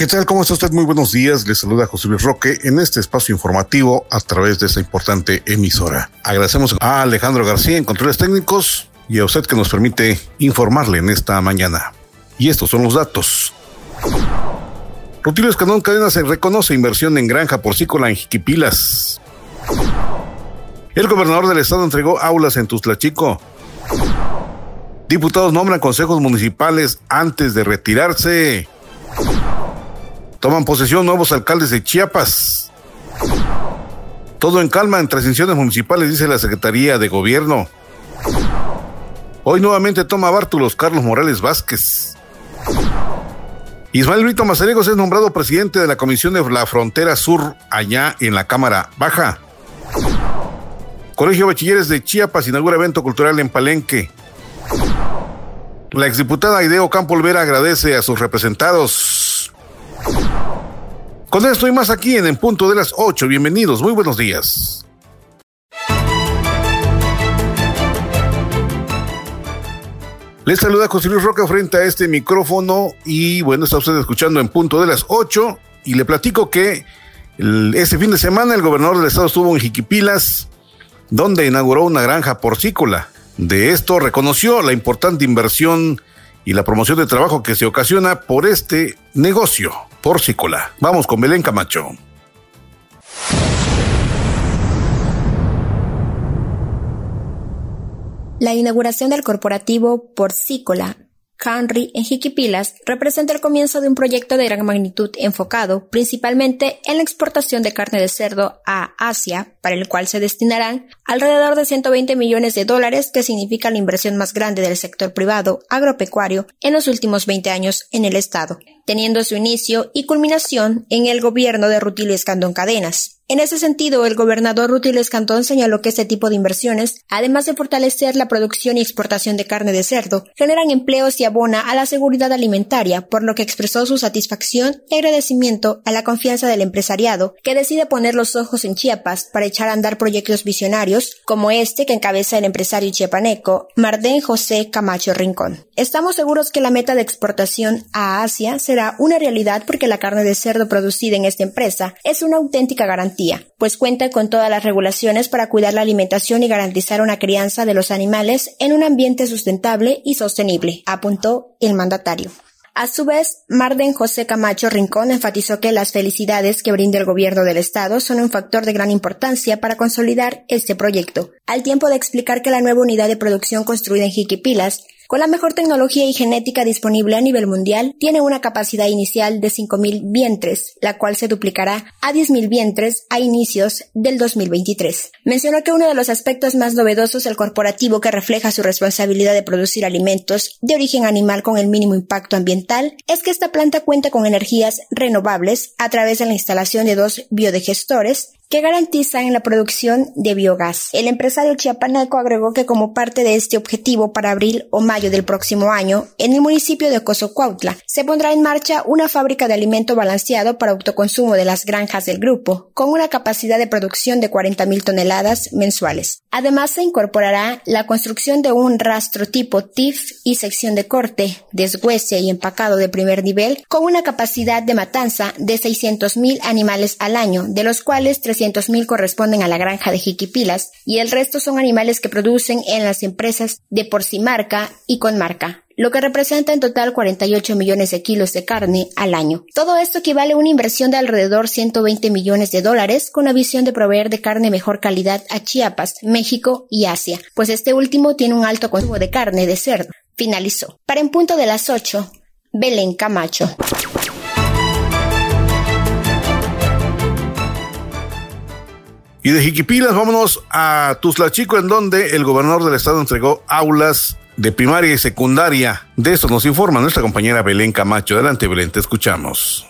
¿Qué tal? ¿Cómo está usted? Muy buenos días. Le saluda José Luis Roque en este espacio informativo a través de esta importante emisora. Agradecemos a Alejandro García en controles técnicos y a usted que nos permite informarle en esta mañana. Y estos son los datos. Rutilio Escandón Cadena se reconoce inversión en granja porcícola en Jiquipilas. El gobernador del estado entregó aulas en Tuzlachico. Diputados nombran consejos municipales antes de retirarse. Toman posesión nuevos alcaldes de Chiapas. Todo en calma en transiciones municipales, dice la Secretaría de Gobierno. Hoy nuevamente toma bártulos Carlos Morales Vázquez. Ismael Brito Mazaregos es nombrado presidente de la Comisión de la Frontera Sur, allá en la Cámara Baja. Colegio Bachilleres de Chiapas inaugura evento cultural en Palenque. La exdiputada Ideo Campo Olvera agradece a sus representados. Con esto y más aquí en En Punto de las 8. Bienvenidos, muy buenos días. Les saluda José Luis Roca frente a este micrófono y bueno, está usted escuchando en punto de las 8 y le platico que este fin de semana el gobernador del estado estuvo en Jiquipilas donde inauguró una granja porcícola. De esto reconoció la importante inversión y la promoción de trabajo que se ocasiona por este negocio porcícola. Vamos con Belén Camacho. La inauguración del corporativo Porcícola Henry en Jiquipilas representa el comienzo de un proyecto de gran magnitud enfocado principalmente en la exportación de carne de cerdo a Asia, para el cual se destinarán alrededor de 120 millones de dólares, que significa la inversión más grande del sector privado agropecuario en los últimos 20 años en el estado, teniendo su inicio y culminación en el gobierno de Rutilio Escandón Cadenas. En ese sentido, el gobernador Rutilio Escantón señaló que este tipo de inversiones, además de fortalecer la producción y exportación de carne de cerdo, generan empleos y abona a la seguridad alimentaria, por lo que expresó su satisfacción y agradecimiento a la confianza del empresariado, que decide poner los ojos en Chiapas para echar a andar proyectos visionarios, como este que encabeza el empresario chiapaneco Mardén José Camacho Rincón. Estamos seguros que la meta de exportación a Asia será una realidad porque la carne de cerdo producida en esta empresa es una auténtica garantía pues cuenta con todas las regulaciones para cuidar la alimentación y garantizar una crianza de los animales en un ambiente sustentable y sostenible, apuntó el mandatario. A su vez, Marden José Camacho Rincón enfatizó que las felicidades que brinda el gobierno del Estado son un factor de gran importancia para consolidar este proyecto, al tiempo de explicar que la nueva unidad de producción construida en Jiquipilas con la mejor tecnología y genética disponible a nivel mundial, tiene una capacidad inicial de 5.000 vientres, la cual se duplicará a 10.000 vientres a inicios del 2023. Mencionó que uno de los aspectos más novedosos del corporativo que refleja su responsabilidad de producir alimentos de origen animal con el mínimo impacto ambiental es que esta planta cuenta con energías renovables a través de la instalación de dos biodigestores que garantizan la producción de biogás. El empresario chiapaneco agregó que como parte de este objetivo para abril o mayo del próximo año, en el municipio de Cozocuautla, se pondrá en marcha una fábrica de alimento balanceado para autoconsumo de las granjas del grupo, con una capacidad de producción de 40.000 toneladas mensuales. Además, se incorporará la construcción de un rastro tipo TIF y sección de corte, deshuese y empacado de primer nivel, con una capacidad de matanza de 600.000 animales al año, de los cuales mil corresponden a la granja de Jiquipilas y el resto son animales que producen en las empresas de Porcimarca y Conmarca lo que representa en total 48 millones de kilos de carne al año. Todo esto equivale a una inversión de alrededor 120 millones de dólares con la visión de proveer de carne mejor calidad a Chiapas, México y Asia, pues este último tiene un alto consumo de carne de cerdo. Finalizó. Para en punto de las 8, Belén Camacho. Y de Jiquipilas vámonos a Tuzlachico, en donde el gobernador del estado entregó aulas de primaria y secundaria. De esto nos informa nuestra compañera Belén Camacho. Adelante, Belén, te escuchamos.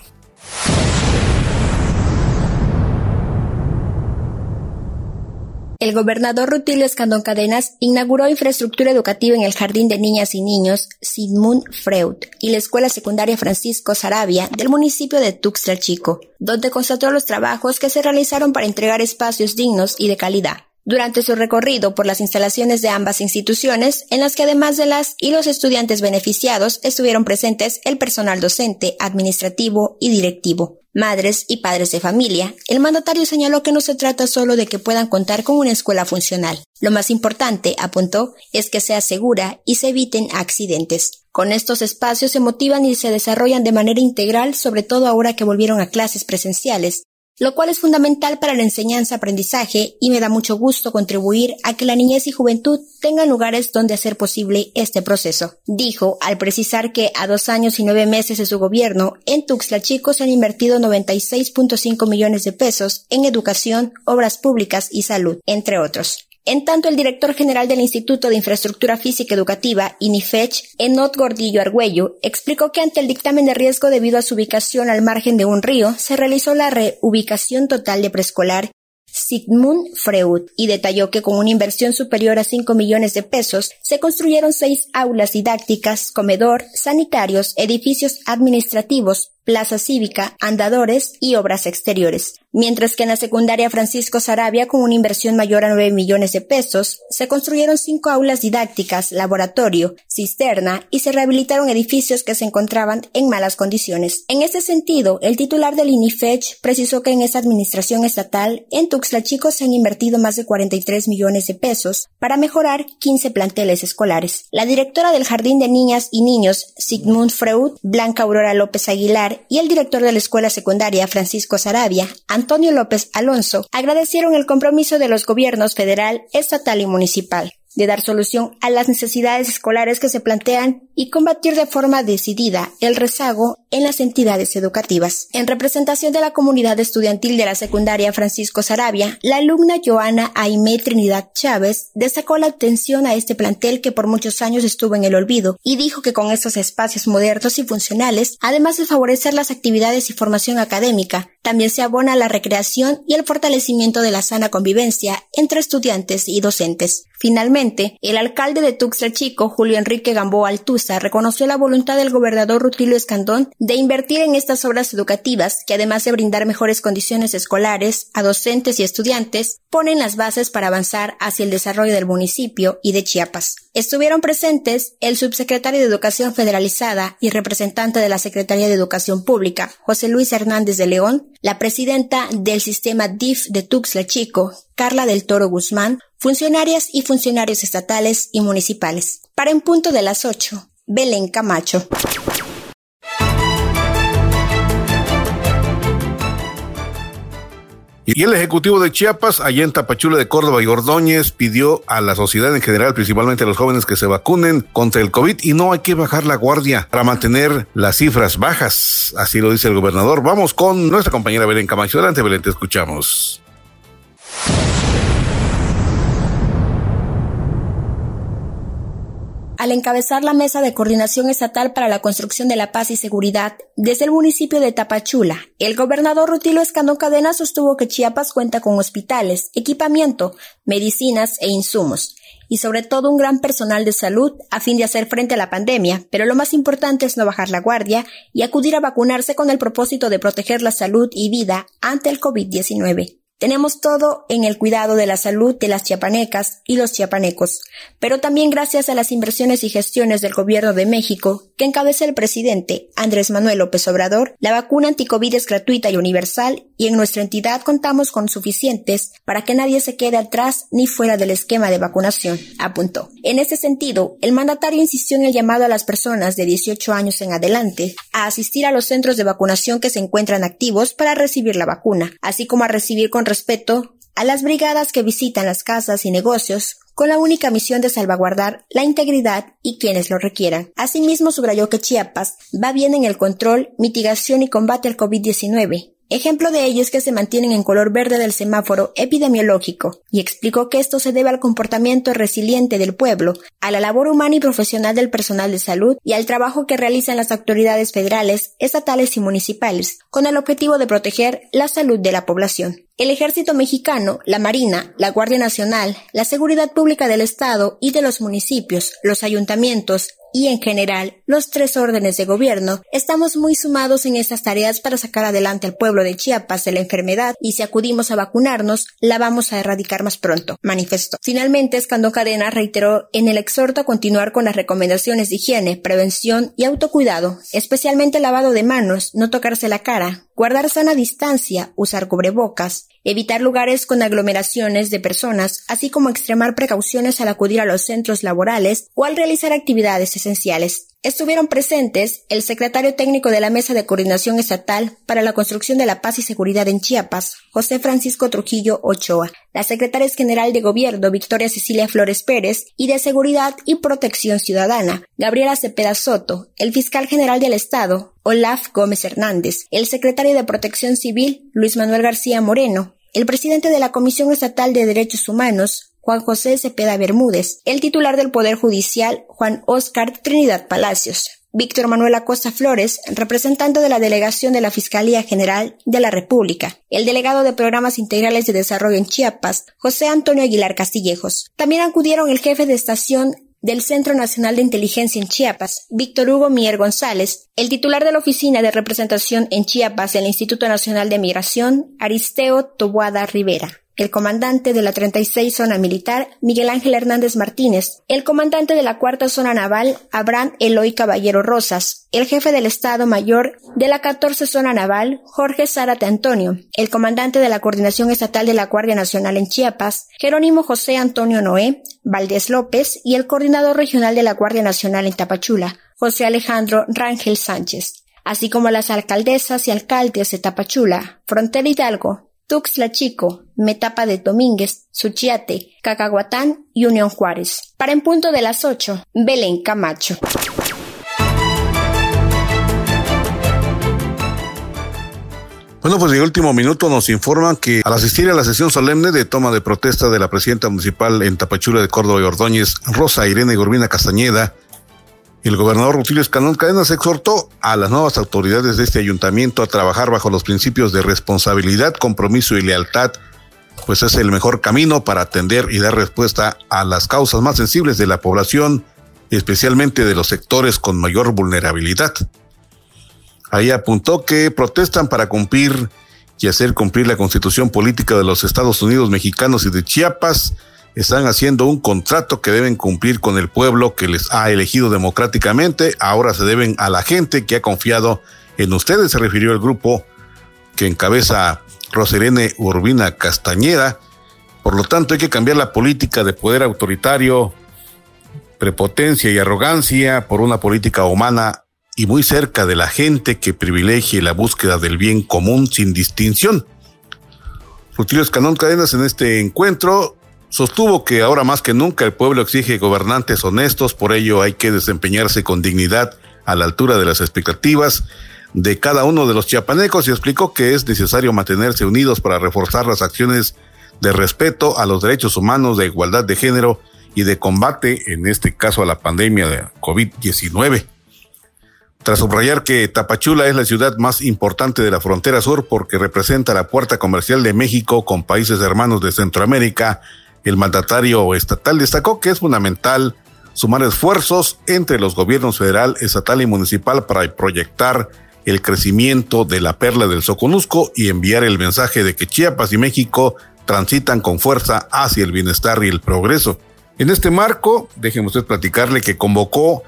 El gobernador Rutilio Escandón Cadenas inauguró infraestructura educativa en el Jardín de Niñas y Niños Sigmund Freud y la Escuela Secundaria Francisco Sarabia del municipio de Tuxtla Chico, donde constató los trabajos que se realizaron para entregar espacios dignos y de calidad durante su recorrido por las instalaciones de ambas instituciones, en las que además de las y los estudiantes beneficiados estuvieron presentes el personal docente, administrativo y directivo madres y padres de familia, el mandatario señaló que no se trata solo de que puedan contar con una escuela funcional. Lo más importante, apuntó, es que sea segura y se eviten accidentes. Con estos espacios se motivan y se desarrollan de manera integral, sobre todo ahora que volvieron a clases presenciales, lo cual es fundamental para la enseñanza-aprendizaje y me da mucho gusto contribuir a que la niñez y juventud tengan lugares donde hacer posible este proceso. Dijo al precisar que a dos años y nueve meses de su gobierno, en Tuxtla Chico se han invertido 96.5 millones de pesos en educación, obras públicas y salud, entre otros. En tanto, el director general del Instituto de Infraestructura Física Educativa, INIFECH, Enot Gordillo Argüello, explicó que ante el dictamen de riesgo debido a su ubicación al margen de un río, se realizó la reubicación total de preescolar Sigmund Freud y detalló que con una inversión superior a 5 millones de pesos se construyeron seis aulas didácticas, comedor, sanitarios, edificios administrativos, plaza cívica, andadores y obras exteriores mientras que en la secundaria Francisco Sarabia, con una inversión mayor a 9 millones de pesos, se construyeron cinco aulas didácticas, laboratorio, cisterna y se rehabilitaron edificios que se encontraban en malas condiciones. En este sentido, el titular del INIFECH precisó que en esta administración estatal en Tuxtla Chico se han invertido más de 43 millones de pesos para mejorar 15 planteles escolares. La directora del Jardín de Niñas y Niños, Sigmund Freud, Blanca Aurora López Aguilar, y el director de la escuela secundaria, Francisco Sarabia, Antonio López Alonso agradecieron el compromiso de los gobiernos federal, estatal y municipal de dar solución a las necesidades escolares que se plantean y combatir de forma decidida el rezago en las entidades educativas. En representación de la comunidad estudiantil de la secundaria Francisco Sarabia, la alumna Joana Aime Trinidad Chávez destacó la atención a este plantel que por muchos años estuvo en el olvido y dijo que con estos espacios modernos y funcionales, además de favorecer las actividades y formación académica, también se abona la recreación y el fortalecimiento de la sana convivencia entre estudiantes y docentes. Finalmente, el alcalde de Tuxtla Chico, Julio Enrique Gamboa Altuza, reconoció la voluntad del gobernador Rutilio Escandón de invertir en estas obras educativas que además de brindar mejores condiciones escolares a docentes y estudiantes, ponen las bases para avanzar hacia el desarrollo del municipio y de Chiapas. Estuvieron presentes el subsecretario de Educación Federalizada y representante de la Secretaría de Educación Pública, José Luis Hernández de León, la presidenta del sistema DIF de Tuxtla Chico, Carla del Toro Guzmán, funcionarias y funcionarios estatales y municipales. Para en punto de las 8, Belén Camacho. Y el Ejecutivo de Chiapas, allá en Tapachula de Córdoba y Ordóñez, pidió a la sociedad en general, principalmente a los jóvenes, que se vacunen contra el COVID y no hay que bajar la guardia para mantener las cifras bajas. Así lo dice el gobernador. Vamos con nuestra compañera Belén Camacho. Adelante, Belén, te escuchamos. Al encabezar la Mesa de Coordinación Estatal para la Construcción de la Paz y Seguridad desde el municipio de Tapachula. El gobernador Rutilo Escandón Cadena sostuvo que Chiapas cuenta con hospitales, equipamiento, medicinas e insumos, y sobre todo un gran personal de salud a fin de hacer frente a la pandemia, pero lo más importante es no bajar la guardia y acudir a vacunarse con el propósito de proteger la salud y vida ante el COVID-19. Tenemos todo en el cuidado de la salud de las chiapanecas y los chiapanecos, pero también gracias a las inversiones y gestiones del gobierno de México que encabeza el presidente Andrés Manuel López Obrador, la vacuna anticovid es gratuita y universal y en nuestra entidad contamos con suficientes para que nadie se quede atrás ni fuera del esquema de vacunación, apuntó. En este sentido, el mandatario insistió en el llamado a las personas de 18 años en adelante a asistir a los centros de vacunación que se encuentran activos para recibir la vacuna, así como a recibir con respeto a las brigadas que visitan las casas y negocios con la única misión de salvaguardar la integridad y quienes lo requieran. Asimismo, subrayó que Chiapas va bien en el control, mitigación y combate al COVID-19, Ejemplo de ello es que se mantienen en color verde del semáforo epidemiológico, y explicó que esto se debe al comportamiento resiliente del pueblo, a la labor humana y profesional del personal de salud y al trabajo que realizan las autoridades federales, estatales y municipales, con el objetivo de proteger la salud de la población. El ejército mexicano, la Marina, la Guardia Nacional, la Seguridad Pública del Estado y de los municipios, los ayuntamientos, y en general los tres órdenes de gobierno, estamos muy sumados en estas tareas para sacar adelante al pueblo de Chiapas de la enfermedad y si acudimos a vacunarnos, la vamos a erradicar más pronto, manifestó. Finalmente, Escandón Cadena reiteró en el exhorto a continuar con las recomendaciones de higiene, prevención y autocuidado, especialmente lavado de manos, no tocarse la cara, guardar sana distancia, usar cubrebocas, evitar lugares con aglomeraciones de personas, así como extremar precauciones al acudir a los centros laborales o al realizar actividades esenciales. Estuvieron presentes el secretario técnico de la Mesa de Coordinación Estatal para la Construcción de la Paz y Seguridad en Chiapas, José Francisco Trujillo Ochoa, la secretaria general de Gobierno, Victoria Cecilia Flores Pérez, y de Seguridad y Protección Ciudadana, Gabriela Cepeda Soto, el fiscal general del Estado, Olaf Gómez Hernández, el secretario de Protección Civil, Luis Manuel García Moreno, el presidente de la Comisión Estatal de Derechos Humanos, Juan José Cepeda Bermúdez, el titular del Poder Judicial, Juan Oscar Trinidad Palacios, Víctor Manuel Acosta Flores, representante de la Delegación de la Fiscalía General de la República, el delegado de Programas Integrales de Desarrollo en Chiapas, José Antonio Aguilar Castillejos. También acudieron el jefe de estación del Centro Nacional de Inteligencia en Chiapas, Víctor Hugo Mier González, el titular de la Oficina de Representación en Chiapas del Instituto Nacional de Migración, Aristeo Tobuada Rivera el comandante de la 36 Zona Militar, Miguel Ángel Hernández Martínez, el comandante de la Cuarta Zona Naval, Abraham Eloy Caballero Rosas, el jefe del Estado Mayor de la 14 Zona Naval, Jorge Zárate Antonio, el comandante de la Coordinación Estatal de la Guardia Nacional en Chiapas, Jerónimo José Antonio Noé, Valdés López y el coordinador regional de la Guardia Nacional en Tapachula, José Alejandro Rangel Sánchez, así como las alcaldesas y alcaldes de Tapachula, Frontera Hidalgo, Tuxtla Chico, Metapa de Domínguez, Suchiate, Cacahuatán y Unión Juárez. Para en punto de las 8, Belén Camacho. Bueno, pues de último minuto nos informan que al asistir a la sesión solemne de toma de protesta de la presidenta municipal en Tapachula de Córdoba y Ordóñez, Rosa Irene Gurbina Castañeda, el gobernador Rutilio Escanón Cadenas exhortó a las nuevas autoridades de este ayuntamiento a trabajar bajo los principios de responsabilidad, compromiso y lealtad, pues es el mejor camino para atender y dar respuesta a las causas más sensibles de la población, especialmente de los sectores con mayor vulnerabilidad. Ahí apuntó que protestan para cumplir y hacer cumplir la constitución política de los Estados Unidos mexicanos y de Chiapas, están haciendo un contrato que deben cumplir con el pueblo que les ha elegido democráticamente. Ahora se deben a la gente que ha confiado en ustedes, se refirió el grupo que encabeza Roserene Urbina Castañeda. Por lo tanto, hay que cambiar la política de poder autoritario, prepotencia y arrogancia por una política humana y muy cerca de la gente que privilegie la búsqueda del bien común sin distinción. Rutilio Escanón Cadenas en este encuentro Sostuvo que ahora más que nunca el pueblo exige gobernantes honestos, por ello hay que desempeñarse con dignidad a la altura de las expectativas de cada uno de los chiapanecos y explicó que es necesario mantenerse unidos para reforzar las acciones de respeto a los derechos humanos, de igualdad de género y de combate, en este caso a la pandemia de COVID-19. Tras subrayar que Tapachula es la ciudad más importante de la frontera sur porque representa la puerta comercial de México con países hermanos de Centroamérica, el mandatario estatal destacó que es fundamental sumar esfuerzos entre los gobiernos federal, estatal y municipal para proyectar el crecimiento de la perla del Soconusco y enviar el mensaje de que Chiapas y México transitan con fuerza hacia el bienestar y el progreso. En este marco, déjenme usted platicarle que convocó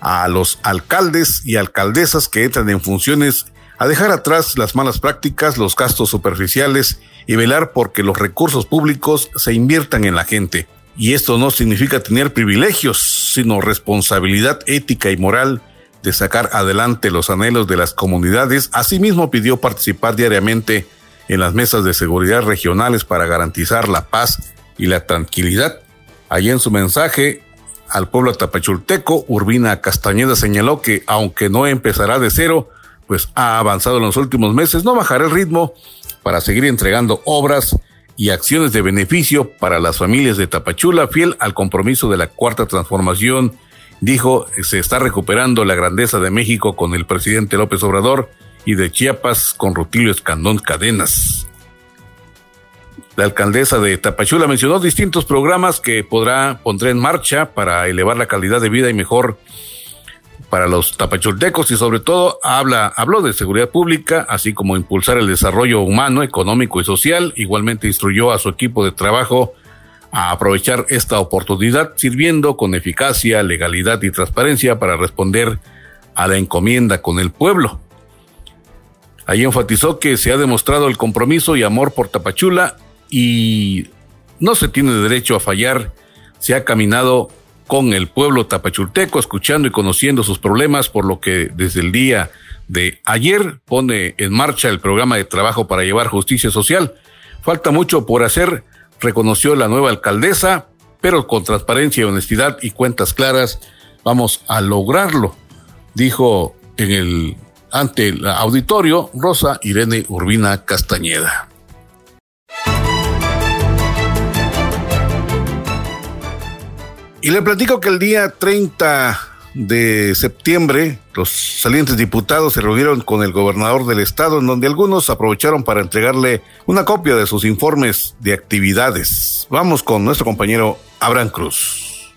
a los alcaldes y alcaldesas que entran en funciones a dejar atrás las malas prácticas, los gastos superficiales y velar porque los recursos públicos se inviertan en la gente. Y esto no significa tener privilegios, sino responsabilidad ética y moral de sacar adelante los anhelos de las comunidades. Asimismo pidió participar diariamente en las mesas de seguridad regionales para garantizar la paz y la tranquilidad. Allí en su mensaje al pueblo tapachulteco, Urbina Castañeda señaló que aunque no empezará de cero, pues ha avanzado en los últimos meses, no bajará el ritmo para seguir entregando obras y acciones de beneficio para las familias de Tapachula, fiel al compromiso de la cuarta transformación. Dijo, se está recuperando la grandeza de México con el presidente López Obrador y de Chiapas con Rutilio Escandón Cadenas. La alcaldesa de Tapachula mencionó distintos programas que podrá pondrá en marcha para elevar la calidad de vida y mejor para los tapachultecos y sobre todo habla, habló de seguridad pública, así como impulsar el desarrollo humano, económico y social. Igualmente instruyó a su equipo de trabajo a aprovechar esta oportunidad sirviendo con eficacia, legalidad y transparencia para responder a la encomienda con el pueblo. Ahí enfatizó que se ha demostrado el compromiso y amor por Tapachula y no se tiene derecho a fallar. Se ha caminado con el pueblo tapachulteco, escuchando y conociendo sus problemas, por lo que desde el día de ayer pone en marcha el programa de trabajo para llevar justicia social. Falta mucho por hacer, reconoció la nueva alcaldesa, pero con transparencia, honestidad y cuentas claras vamos a lograrlo, dijo en el ante el auditorio Rosa Irene Urbina Castañeda. Y le platico que el día 30 de septiembre, los salientes diputados se reunieron con el gobernador del estado, en donde algunos aprovecharon para entregarle una copia de sus informes de actividades. Vamos con nuestro compañero Abraham Cruz.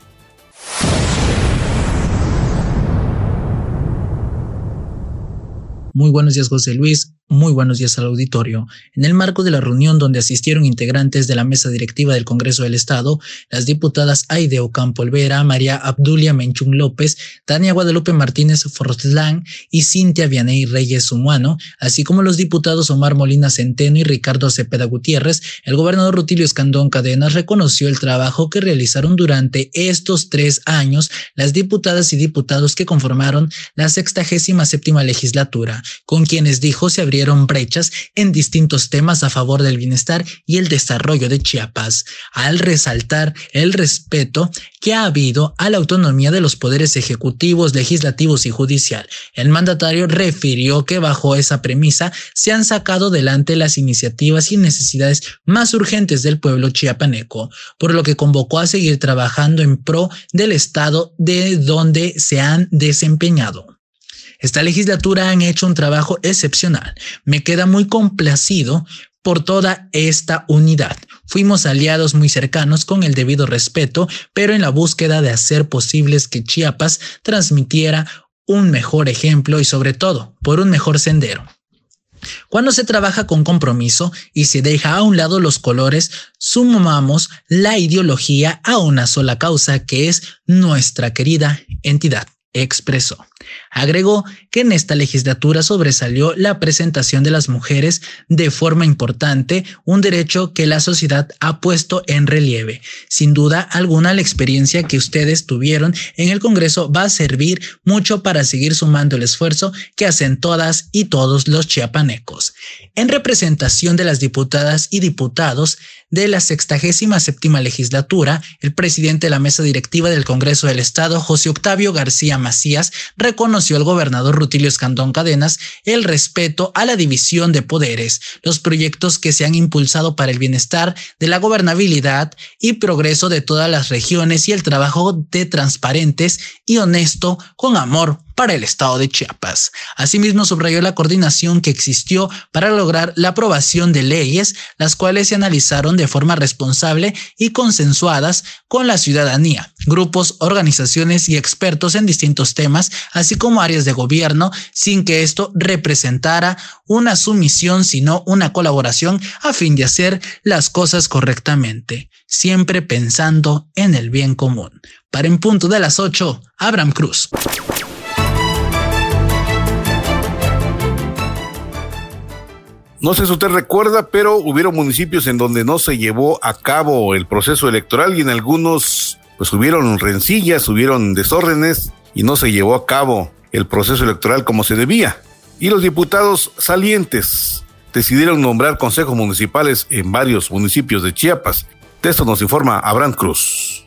Muy buenos días, José Luis. Muy buenos días al auditorio. En el marco de la reunión donde asistieron integrantes de la mesa directiva del Congreso del Estado, las diputadas Aide Ocampo Olvera, María Abdulia Menchung López, Tania Guadalupe Martínez Fortlán y Cintia Vianey Reyes Sumuano, así como los diputados Omar Molina Centeno y Ricardo Cepeda Gutiérrez, el gobernador Rutilio Escandón Cadenas reconoció el trabajo que realizaron durante estos tres años las diputadas y diputados que conformaron la sextagésima séptima legislatura, con quienes dijo se habría brechas en distintos temas a favor del bienestar y el desarrollo de Chiapas, al resaltar el respeto que ha habido a la autonomía de los poderes ejecutivos, legislativos y judicial. El mandatario refirió que bajo esa premisa se han sacado delante las iniciativas y necesidades más urgentes del pueblo chiapaneco, por lo que convocó a seguir trabajando en pro del Estado de donde se han desempeñado. Esta legislatura han hecho un trabajo excepcional. Me queda muy complacido por toda esta unidad. Fuimos aliados muy cercanos con el debido respeto, pero en la búsqueda de hacer posibles que Chiapas transmitiera un mejor ejemplo y sobre todo por un mejor sendero. Cuando se trabaja con compromiso y se deja a un lado los colores, sumamos la ideología a una sola causa que es nuestra querida entidad, expresó. Agregó que en esta legislatura sobresalió la presentación de las mujeres de forma importante, un derecho que la sociedad ha puesto en relieve. Sin duda alguna, la experiencia que ustedes tuvieron en el Congreso va a servir mucho para seguir sumando el esfuerzo que hacen todas y todos los chiapanecos. En representación de las diputadas y diputados de la sextagésima séptima legislatura, el presidente de la mesa directiva del Congreso del Estado, José Octavio García Macías, reconoció al gobernador Rutilio Escandón Cadenas el respeto a la división de poderes, los proyectos que se han impulsado para el bienestar de la gobernabilidad y progreso de todas las regiones y el trabajo de transparentes y honesto con amor para el estado de Chiapas. Asimismo, subrayó la coordinación que existió para lograr la aprobación de leyes, las cuales se analizaron de forma responsable y consensuadas con la ciudadanía, grupos, organizaciones y expertos en distintos temas, así como áreas de gobierno, sin que esto representara una sumisión, sino una colaboración a fin de hacer las cosas correctamente, siempre pensando en el bien común. Para en punto de las 8, Abraham Cruz. No sé si usted recuerda, pero hubieron municipios en donde no se llevó a cabo el proceso electoral y en algunos pues hubieron rencillas, hubieron desórdenes y no se llevó a cabo el proceso electoral como se debía. Y los diputados salientes decidieron nombrar consejos municipales en varios municipios de Chiapas. De esto nos informa Abraham Cruz.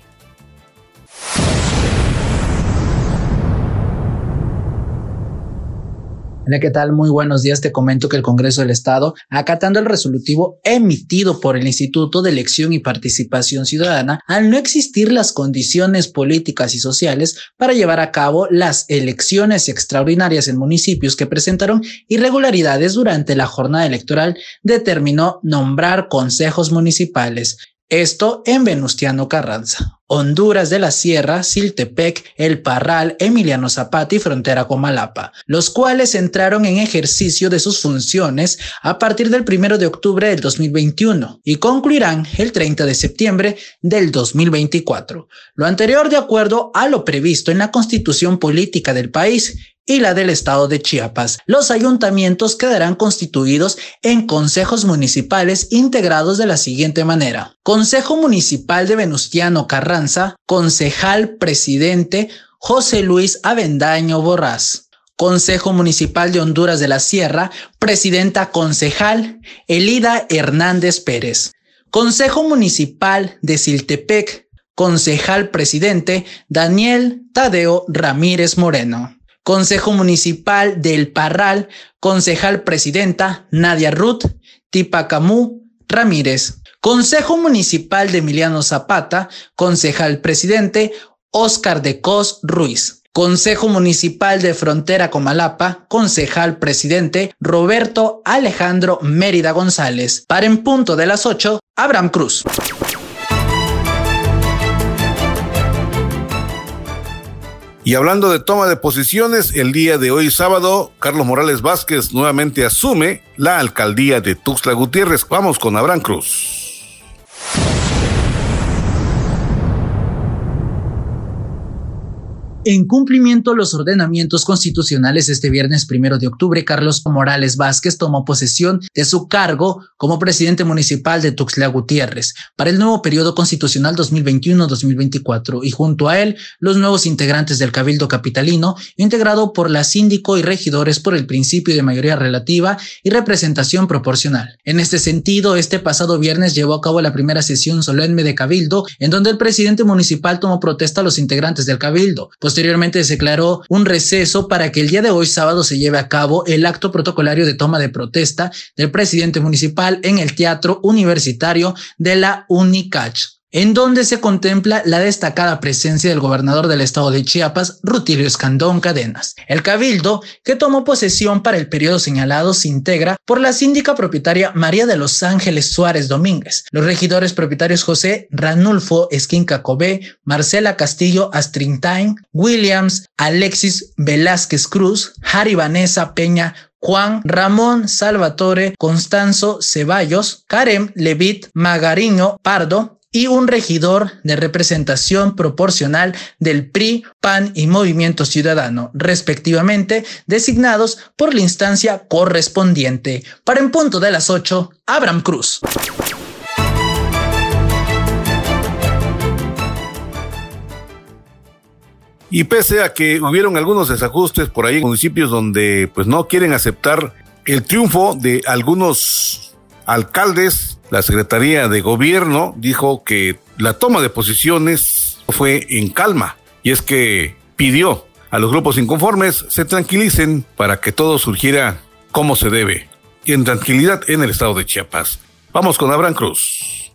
Hola, ¿qué tal? Muy buenos días. Te comento que el Congreso del Estado, acatando el resolutivo emitido por el Instituto de Elección y Participación Ciudadana, al no existir las condiciones políticas y sociales para llevar a cabo las elecciones extraordinarias en municipios que presentaron irregularidades durante la jornada electoral, determinó nombrar consejos municipales. Esto en Venustiano Carranza. Honduras de la Sierra, Siltepec, El Parral, Emiliano Zapata y frontera con Malapa, los cuales entraron en ejercicio de sus funciones a partir del 1 de octubre del 2021 y concluirán el 30 de septiembre del 2024. Lo anterior de acuerdo a lo previsto en la constitución política del país y la del estado de Chiapas. Los ayuntamientos quedarán constituidos en consejos municipales integrados de la siguiente manera. Consejo Municipal de Venustiano Carranza, concejal presidente José Luis Avendaño Borrás. Consejo Municipal de Honduras de la Sierra, presidenta concejal Elida Hernández Pérez. Consejo Municipal de Siltepec, concejal presidente Daniel Tadeo Ramírez Moreno. Consejo Municipal del Parral, concejal presidenta Nadia Ruth Tipacamú Ramírez. Consejo Municipal de Emiliano Zapata, concejal presidente Oscar de Cos Ruiz. Consejo Municipal de Frontera Comalapa, concejal presidente Roberto Alejandro Mérida González. Para en punto de las 8, Abraham Cruz. Y hablando de toma de posiciones, el día de hoy sábado, Carlos Morales Vázquez nuevamente asume la alcaldía de Tuxtla Gutiérrez. Vamos con Abraham Cruz. En cumplimiento a los ordenamientos constitucionales, este viernes primero de octubre, Carlos Morales Vázquez tomó posesión de su cargo como presidente municipal de Tuxtla Gutiérrez para el nuevo periodo constitucional 2021-2024 y junto a él los nuevos integrantes del Cabildo Capitalino, integrado por la síndico y regidores por el principio de mayoría relativa y representación proporcional. En este sentido, este pasado viernes llevó a cabo la primera sesión solemne de Cabildo, en donde el presidente municipal tomó protesta a los integrantes del Cabildo, pues Posteriormente se declaró un receso para que el día de hoy, sábado, se lleve a cabo el acto protocolario de toma de protesta del presidente municipal en el Teatro Universitario de la UNICACH en donde se contempla la destacada presencia del gobernador del estado de Chiapas, Rutilio Escandón Cadenas. El cabildo, que tomó posesión para el periodo señalado, se integra por la síndica propietaria María de los Ángeles Suárez Domínguez, los regidores propietarios José Ranulfo Esquinca Cobé, Marcela Castillo Astrintain, Williams, Alexis Velázquez Cruz, Harry Vanessa Peña Juan Ramón Salvatore Constanzo Ceballos, Karem Levit Magariño Pardo, y un regidor de representación proporcional del PRI, PAN y Movimiento Ciudadano, respectivamente, designados por la instancia correspondiente. Para en punto de las 8, Abraham Cruz. Y pese a que hubieron algunos desajustes por ahí en municipios donde pues no quieren aceptar el triunfo de algunos alcaldes la Secretaría de Gobierno dijo que la toma de posiciones fue en calma y es que pidió a los grupos inconformes se tranquilicen para que todo surgiera como se debe y en tranquilidad en el estado de Chiapas. Vamos con Abraham Cruz.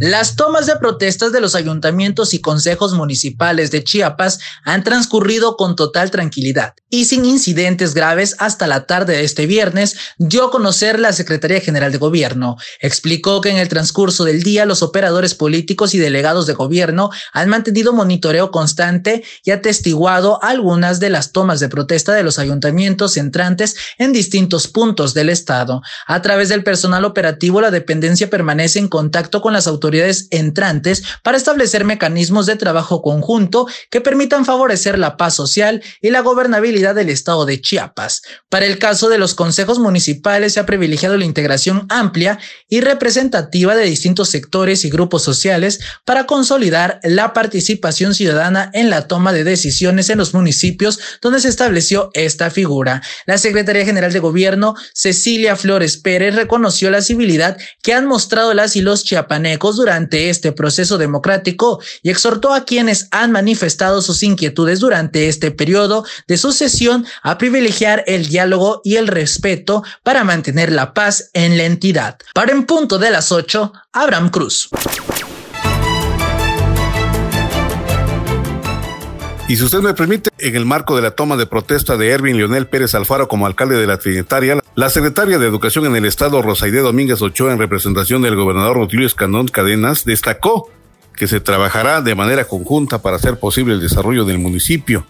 Las tomas de protestas de los ayuntamientos y consejos municipales de Chiapas han transcurrido con total tranquilidad y sin incidentes graves hasta la tarde de este viernes, dio a conocer la Secretaría General de Gobierno. Explicó que en el transcurso del día los operadores políticos y delegados de gobierno han mantenido monitoreo constante y atestiguado algunas de las tomas de protesta de los ayuntamientos entrantes en distintos puntos del estado. A través del personal operativo, la dependencia permanece en contacto con las autoridades autoridades entrantes para establecer mecanismos de trabajo conjunto que permitan favorecer la paz social y la gobernabilidad del estado de Chiapas. Para el caso de los consejos municipales se ha privilegiado la integración amplia y representativa de distintos sectores y grupos sociales para consolidar la participación ciudadana en la toma de decisiones en los municipios donde se estableció esta figura. La Secretaría General de Gobierno, Cecilia Flores Pérez, reconoció la civilidad que han mostrado las y los chiapanecos durante este proceso democrático y exhortó a quienes han manifestado sus inquietudes durante este periodo de sucesión a privilegiar el diálogo y el respeto para mantener la paz en la entidad. Para en punto de las 8, Abraham Cruz. Y si usted me permite, en el marco de la toma de protesta de Erwin Leonel Pérez Alfaro como alcalde de la Trinitaria, la secretaria de Educación en el Estado, Rosaide Domínguez Ochoa, en representación del gobernador Rutilio Escandón Cadenas, destacó que se trabajará de manera conjunta para hacer posible el desarrollo del municipio.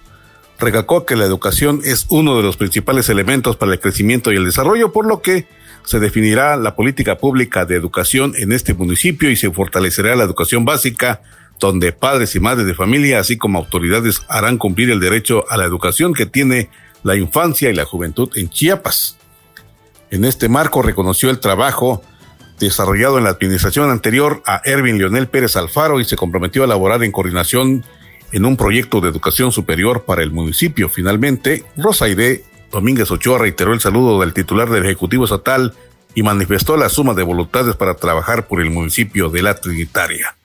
Recalcó que la educación es uno de los principales elementos para el crecimiento y el desarrollo, por lo que se definirá la política pública de educación en este municipio y se fortalecerá la educación básica donde padres y madres de familia, así como autoridades, harán cumplir el derecho a la educación que tiene la infancia y la juventud en Chiapas. En este marco reconoció el trabajo desarrollado en la administración anterior a Erwin Leonel Pérez Alfaro y se comprometió a elaborar en coordinación en un proyecto de educación superior para el municipio. Finalmente, Rosaide Domínguez Ochoa reiteró el saludo del titular del Ejecutivo Estatal y manifestó la suma de voluntades para trabajar por el municipio de la Trinitaria.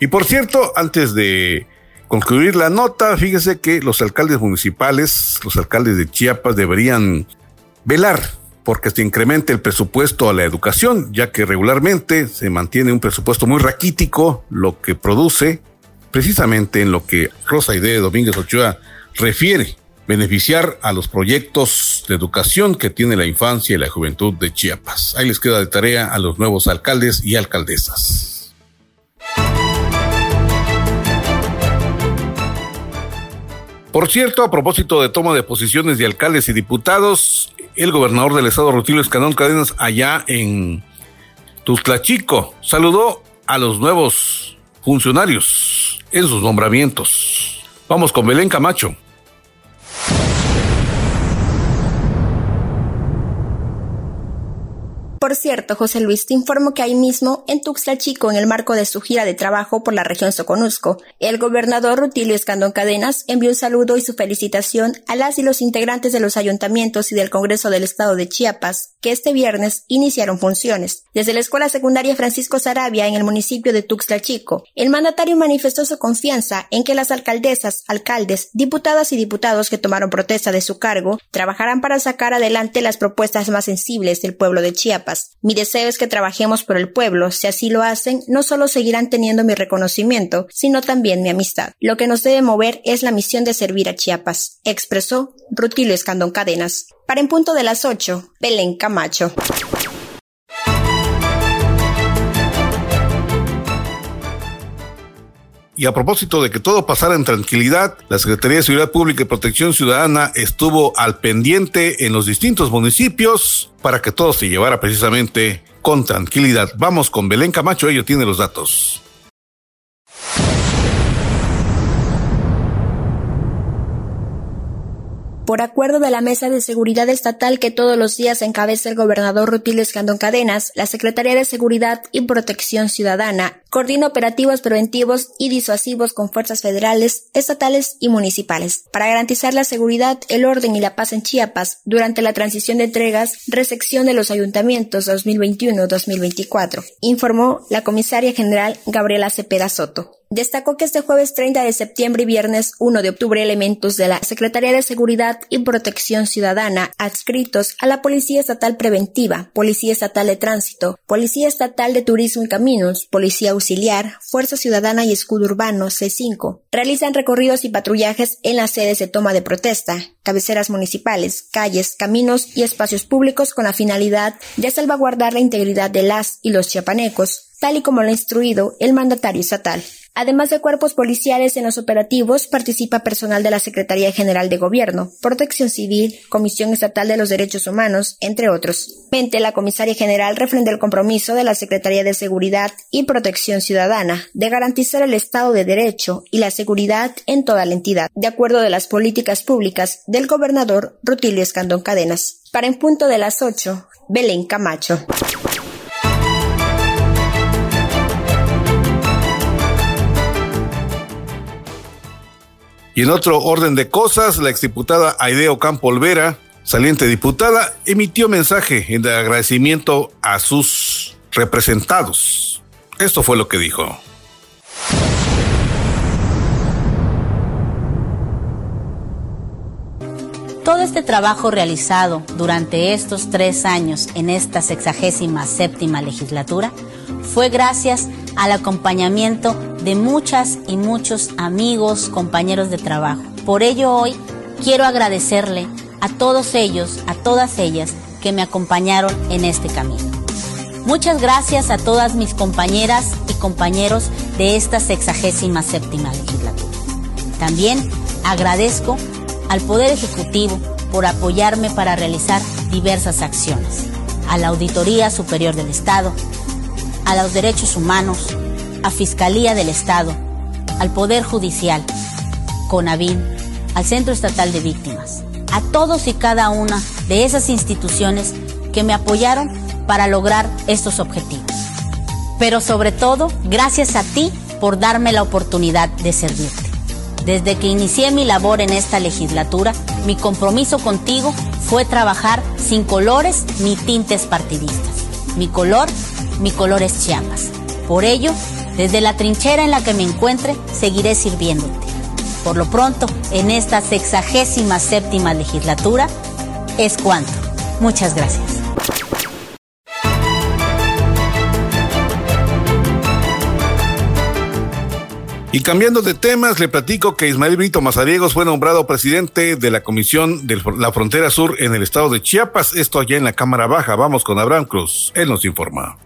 Y por cierto, antes de concluir la nota, fíjese que los alcaldes municipales, los alcaldes de Chiapas deberían velar porque se incremente el presupuesto a la educación, ya que regularmente se mantiene un presupuesto muy raquítico, lo que produce precisamente en lo que Rosa de Domínguez Ochoa refiere, beneficiar a los proyectos de educación que tiene la infancia y la juventud de Chiapas. Ahí les queda de tarea a los nuevos alcaldes y alcaldesas. Por cierto, a propósito de toma de posiciones de alcaldes y diputados, el gobernador del estado, Rutilio Escanón Cadenas, allá en Tuzlachico, saludó a los nuevos funcionarios en sus nombramientos. Vamos con Belén Camacho. Por cierto, José Luis, te informo que ahí mismo, en Tuxtla Chico, en el marco de su gira de trabajo por la región Soconusco, el gobernador Rutilio Escandón Cadenas envió un saludo y su felicitación a las y los integrantes de los ayuntamientos y del Congreso del Estado de Chiapas, que este viernes iniciaron funciones. Desde la Escuela Secundaria Francisco Sarabia, en el municipio de Tuxtla Chico, el mandatario manifestó su confianza en que las alcaldesas, alcaldes, diputadas y diputados que tomaron protesta de su cargo trabajarán para sacar adelante las propuestas más sensibles del pueblo de Mi deseo es que trabajemos por el pueblo. Si así lo hacen, no solo seguirán teniendo mi reconocimiento, sino también mi amistad. Lo que nos debe mover es la misión de servir a Chiapas, expresó Rutilio Escandón Cadenas. Para en punto de las 8, Belén Camacho. Y a propósito de que todo pasara en tranquilidad, la Secretaría de Seguridad Pública y Protección Ciudadana estuvo al pendiente en los distintos municipios para que todo se llevara precisamente con tranquilidad. Vamos con Belén Camacho, ella tiene los datos. Por acuerdo de la Mesa de Seguridad Estatal que todos los días encabeza el gobernador Rutilio Escandón Cadenas, la Secretaría de Seguridad y Protección Ciudadana coordina operativos preventivos y disuasivos con fuerzas federales, estatales y municipales para garantizar la seguridad, el orden y la paz en Chiapas durante la transición de entregas, resección de los ayuntamientos 2021-2024, informó la comisaria general Gabriela Cepeda Soto. Destacó que este jueves 30 de septiembre y viernes 1 de octubre elementos de la Secretaría de Seguridad y Protección Ciudadana adscritos a la Policía Estatal Preventiva, Policía Estatal de Tránsito, Policía Estatal de Turismo y Caminos, Policía Auxiliar, Fuerza Ciudadana y Escudo Urbano C5 realizan recorridos y patrullajes en las sedes de toma de protesta, cabeceras municipales, calles, caminos y espacios públicos con la finalidad de salvaguardar la integridad de las y los chiapanecos, tal y como lo ha instruido el mandatario estatal. Además de cuerpos policiales en los operativos, participa personal de la Secretaría General de Gobierno, Protección Civil, Comisión Estatal de los Derechos Humanos, entre otros. Mente, la comisaria general refrendó el compromiso de la Secretaría de Seguridad y Protección Ciudadana de garantizar el Estado de Derecho y la seguridad en toda la entidad, de acuerdo de las políticas públicas del gobernador Rutilio Escandón Cadenas. Para en punto de las 8, Belén Camacho. Y en otro orden de cosas, la exdiputada Aideo Campo Olvera, saliente diputada, emitió mensaje de agradecimiento a sus representados Esto fue lo que dijo. Todo este trabajo realizado durante estos tres años en esta sexagésima séptima legislatura fue gracias al acompañamiento de muchas y muchos amigos, compañeros de trabajo. Por ello hoy quiero agradecerle a todos ellos, a todas ellas que me acompañaron en este camino. Muchas gracias a todas mis compañeras y compañeros de esta sexagésima séptima legislatura. También agradezco al Poder Ejecutivo por apoyarme para realizar diversas acciones, a la Auditoría Superior del Estado, a los Derechos Humanos, a Fiscalía del Estado, al Poder Judicial, CONAVIN, al Centro Estatal de Víctimas, a todos y cada una de esas instituciones que me apoyaron para lograr estos objetivos. Pero sobre todo, gracias a ti por darme la oportunidad de servirte. Desde que inicié mi labor en esta legislatura, mi compromiso contigo fue trabajar sin colores ni tintes partidistas. Mi color, mi color es Chiapas. Por ello, desde la trinchera en la que me encuentre, seguiré sirviéndote. Por lo pronto, en esta sexagésima séptima legislatura, es cuanto. Muchas gracias. Y cambiando de temas, le platico que Ismael Brito Mazariegos fue nombrado presidente de la Comisión de la Frontera Sur en el estado de Chiapas, esto allá en la Cámara Baja. Vamos con Abraham Cruz, él nos informa.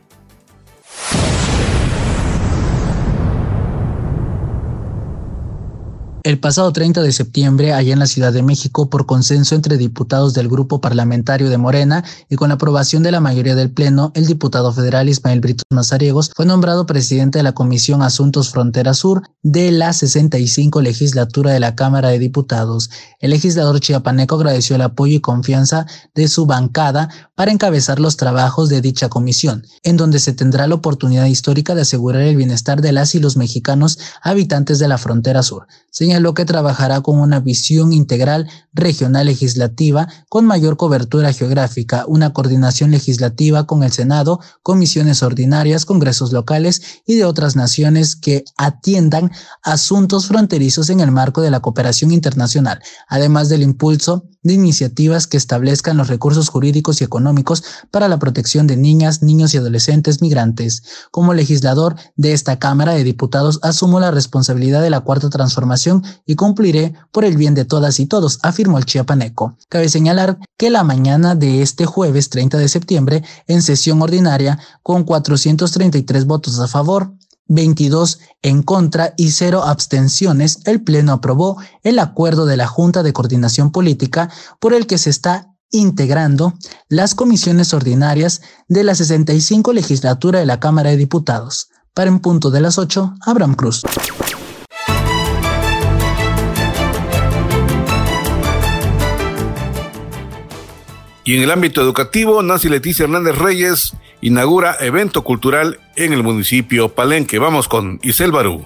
El pasado 30 de septiembre, allá en la Ciudad de México, por consenso entre diputados del Grupo Parlamentario de Morena y con la aprobación de la mayoría del Pleno, el diputado federal Ismael Brito Mazariegos fue nombrado presidente de la Comisión Asuntos Frontera Sur de la 65 legislatura de la Cámara de Diputados. El legislador chiapaneco agradeció el apoyo y confianza de su bancada para encabezar los trabajos de dicha comisión, en donde se tendrá la oportunidad histórica de asegurar el bienestar de las y los mexicanos habitantes de la frontera sur señaló que trabajará con una visión integral regional legislativa con mayor cobertura geográfica, una coordinación legislativa con el Senado, comisiones ordinarias, congresos locales y de otras naciones que atiendan asuntos fronterizos en el marco de la cooperación internacional, además del impulso de iniciativas que establezcan los recursos jurídicos y económicos para la protección de niñas, niños y adolescentes migrantes. Como legislador de esta Cámara de Diputados, asumo la responsabilidad de la cuarta transformación y cumpliré por el bien de todas y todos, afirmó el chiapaneco. Cabe señalar que la mañana de este jueves 30 de septiembre, en sesión ordinaria, con 433 votos a favor, 22 en contra y 0 abstenciones, el Pleno aprobó el acuerdo de la Junta de Coordinación Política por el que se está integrando las comisiones ordinarias de la 65 legislatura de la Cámara de Diputados. Para en punto de las 8, Abraham Cruz. Y en el ámbito educativo, Nancy Leticia Hernández Reyes inaugura evento cultural en el municipio Palenque. Vamos con Isel Barú.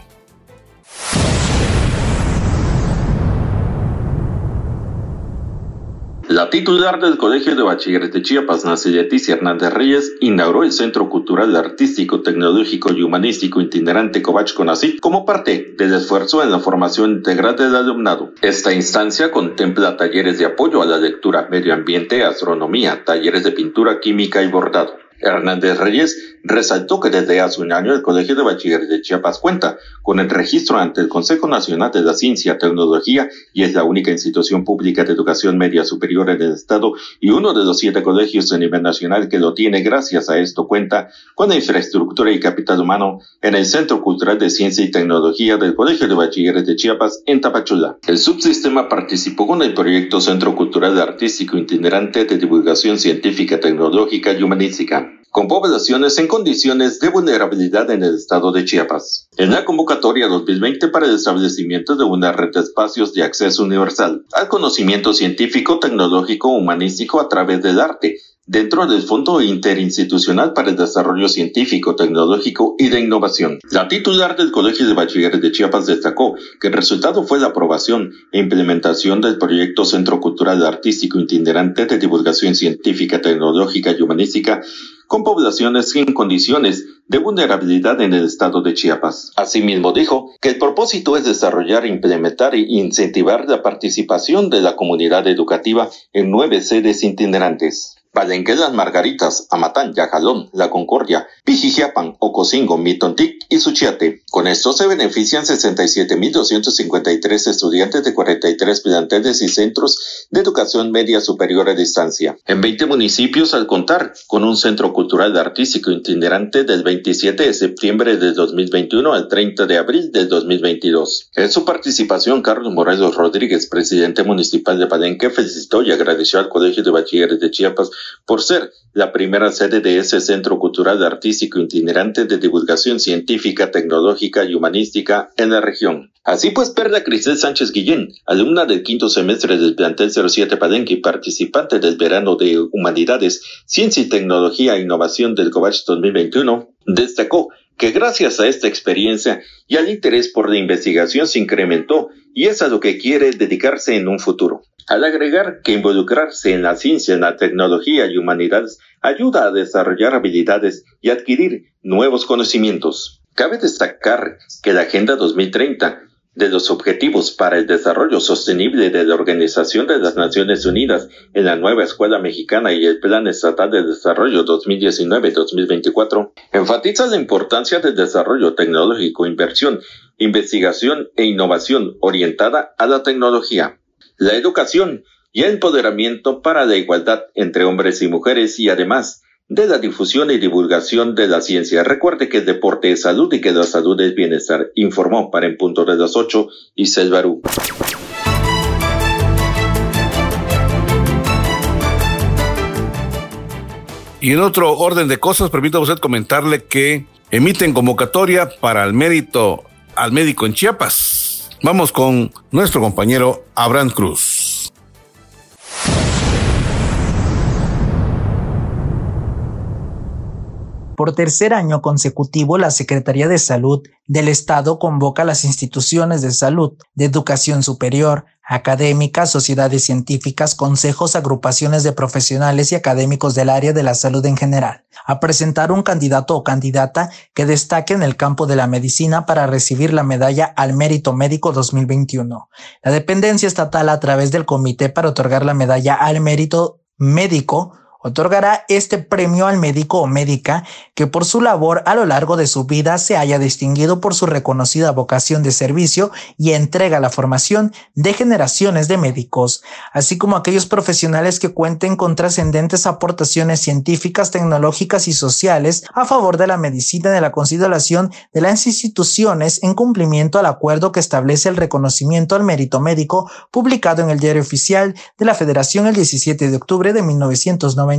La titular del Colegio de Bachilleres de Chiapas, Nancy Leticia Hernández Reyes, inauguró el Centro Cultural Artístico, Tecnológico y Humanístico Itinerante Covach Conacyt como parte del esfuerzo en la formación integral del alumnado. Esta instancia contempla talleres de apoyo a la lectura, medio ambiente, astronomía, talleres de pintura, química y bordado. Hernández Reyes resaltó que desde hace un año el Colegio de Bachilleres de Chiapas cuenta con el registro ante el Consejo Nacional de la Ciencia, Tecnología y es la única institución pública de educación media superior en el Estado y uno de los siete colegios a nivel nacional que lo tiene. Gracias a esto cuenta con la infraestructura y capital humano en el Centro Cultural de Ciencia y Tecnología del Colegio de Bachilleres de Chiapas en Tapachula. El subsistema participó con el proyecto Centro Cultural Artístico Itinerante de Divulgación Científica, Tecnológica y Humanística con poblaciones en condiciones de vulnerabilidad en el estado de Chiapas. En la convocatoria 2020 para el establecimiento de una red de espacios de acceso universal al conocimiento científico, tecnológico, humanístico a través del arte, dentro del Fondo Interinstitucional para el Desarrollo Científico, Tecnológico y de Innovación. La titular del Colegio de Bachilleres de Chiapas destacó que el resultado fue la aprobación e implementación del proyecto Centro Cultural Artístico Itinerante de Divulgación Científica, Tecnológica y Humanística con poblaciones en condiciones de vulnerabilidad en el estado de Chiapas. Asimismo dijo que el propósito es desarrollar, implementar e incentivar la participación de la comunidad educativa en nueve sedes itinerantes. Palenque Las Margaritas, Amatán, Yajalón, La Concordia, Pijijiapan, Ocosingo, Mitontic y Suchiate. Con esto se benefician 67.253 estudiantes de 43 planteles y centros de educación media superior a distancia. En 20 municipios al contar con un centro cultural artístico itinerante del 27 de septiembre de 2021 al 30 de abril de 2022. En su participación, Carlos Morelos Rodríguez, presidente municipal de Palenque, felicitó y agradeció al Colegio de Bachilleres de Chiapas por ser la primera sede de ese centro cultural artístico itinerante de divulgación científica, tecnológica y humanística en la región. Así pues, Perla Cristel Sánchez Guillén, alumna del quinto semestre del plantel 07 Padenque y participante del verano de Humanidades, Ciencia y Tecnología e Innovación del COVACH 2021, destacó que gracias a esta experiencia y al interés por la investigación se incrementó y es a lo que quiere dedicarse en un futuro. Al agregar que involucrarse en la ciencia, en la tecnología y humanidades ayuda a desarrollar habilidades y adquirir nuevos conocimientos. Cabe destacar que la Agenda 2030 de los Objetivos para el Desarrollo Sostenible de la Organización de las Naciones Unidas en la nueva Escuela Mexicana y el Plan Estatal de Desarrollo 2019-2024 enfatiza la importancia del desarrollo tecnológico, inversión, investigación e innovación orientada a la tecnología la educación y el empoderamiento para la igualdad entre hombres y mujeres y además de la difusión y divulgación de la ciencia. Recuerde que el deporte es salud y que la salud es bienestar. Informó para en punto de las 8 y Selvarú. Y en otro orden de cosas, permítame usted comentarle que emiten convocatoria para el mérito al médico en Chiapas. Vamos con nuestro compañero Abraham Cruz. Por tercer año consecutivo, la Secretaría de Salud del Estado convoca a las instituciones de salud, de educación superior, académicas, sociedades científicas, consejos, agrupaciones de profesionales y académicos del área de la salud en general, a presentar un candidato o candidata que destaque en el campo de la medicina para recibir la medalla al mérito médico 2021. La dependencia estatal a través del comité para otorgar la medalla al mérito médico otorgará este premio al médico o médica que por su labor a lo largo de su vida se haya distinguido por su reconocida vocación de servicio y entrega la formación de generaciones de médicos, así como aquellos profesionales que cuenten con trascendentes aportaciones científicas, tecnológicas y sociales a favor de la medicina de la consideración de las instituciones en cumplimiento al acuerdo que establece el reconocimiento al mérito médico publicado en el diario oficial de la Federación el 17 de octubre de 1990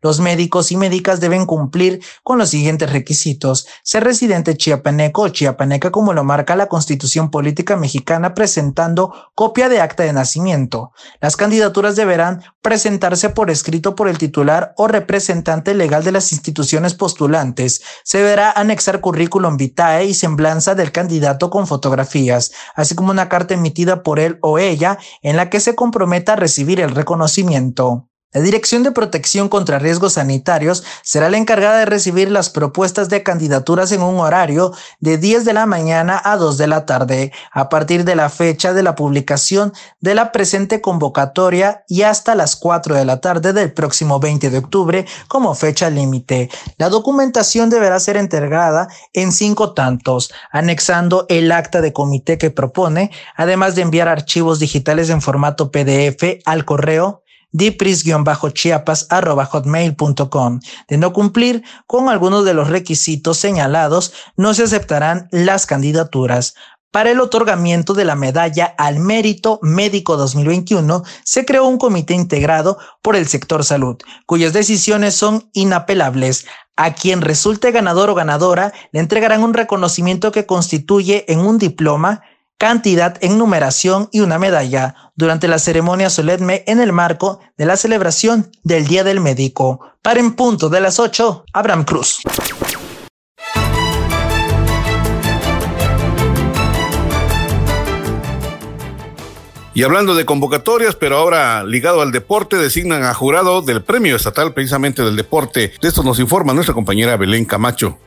los médicos y médicas deben cumplir con los siguientes requisitos. Ser residente chiapaneco o chiapaneca como lo marca la Constitución Política Mexicana presentando copia de acta de nacimiento. Las candidaturas deberán presentarse por escrito por el titular o representante legal de las instituciones postulantes. Se deberá anexar currículum vitae y semblanza del candidato con fotografías, así como una carta emitida por él o ella en la que se comprometa a recibir el reconocimiento. La Dirección de Protección contra Riesgos Sanitarios será la encargada de recibir las propuestas de candidaturas en un horario de 10 de la mañana a 2 de la tarde, a partir de la fecha de la publicación de la presente convocatoria y hasta las 4 de la tarde del próximo 20 de octubre como fecha límite. La documentación deberá ser entregada en cinco tantos, anexando el acta de comité que propone, además de enviar archivos digitales en formato PDF al correo dipris-chiapas.hotmail.com. De no cumplir con algunos de los requisitos señalados, no se aceptarán las candidaturas. Para el otorgamiento de la medalla al mérito médico 2021, se creó un comité integrado por el sector salud, cuyas decisiones son inapelables. A quien resulte ganador o ganadora, le entregarán un reconocimiento que constituye en un diploma, cantidad en numeración y una medalla durante la ceremonia solemne en el marco de la celebración del Día del Médico. Para en punto de las 8, Abraham Cruz. Y hablando de convocatorias, pero ahora ligado al deporte, designan a jurado del Premio Estatal precisamente del deporte. De esto nos informa nuestra compañera Belén Camacho.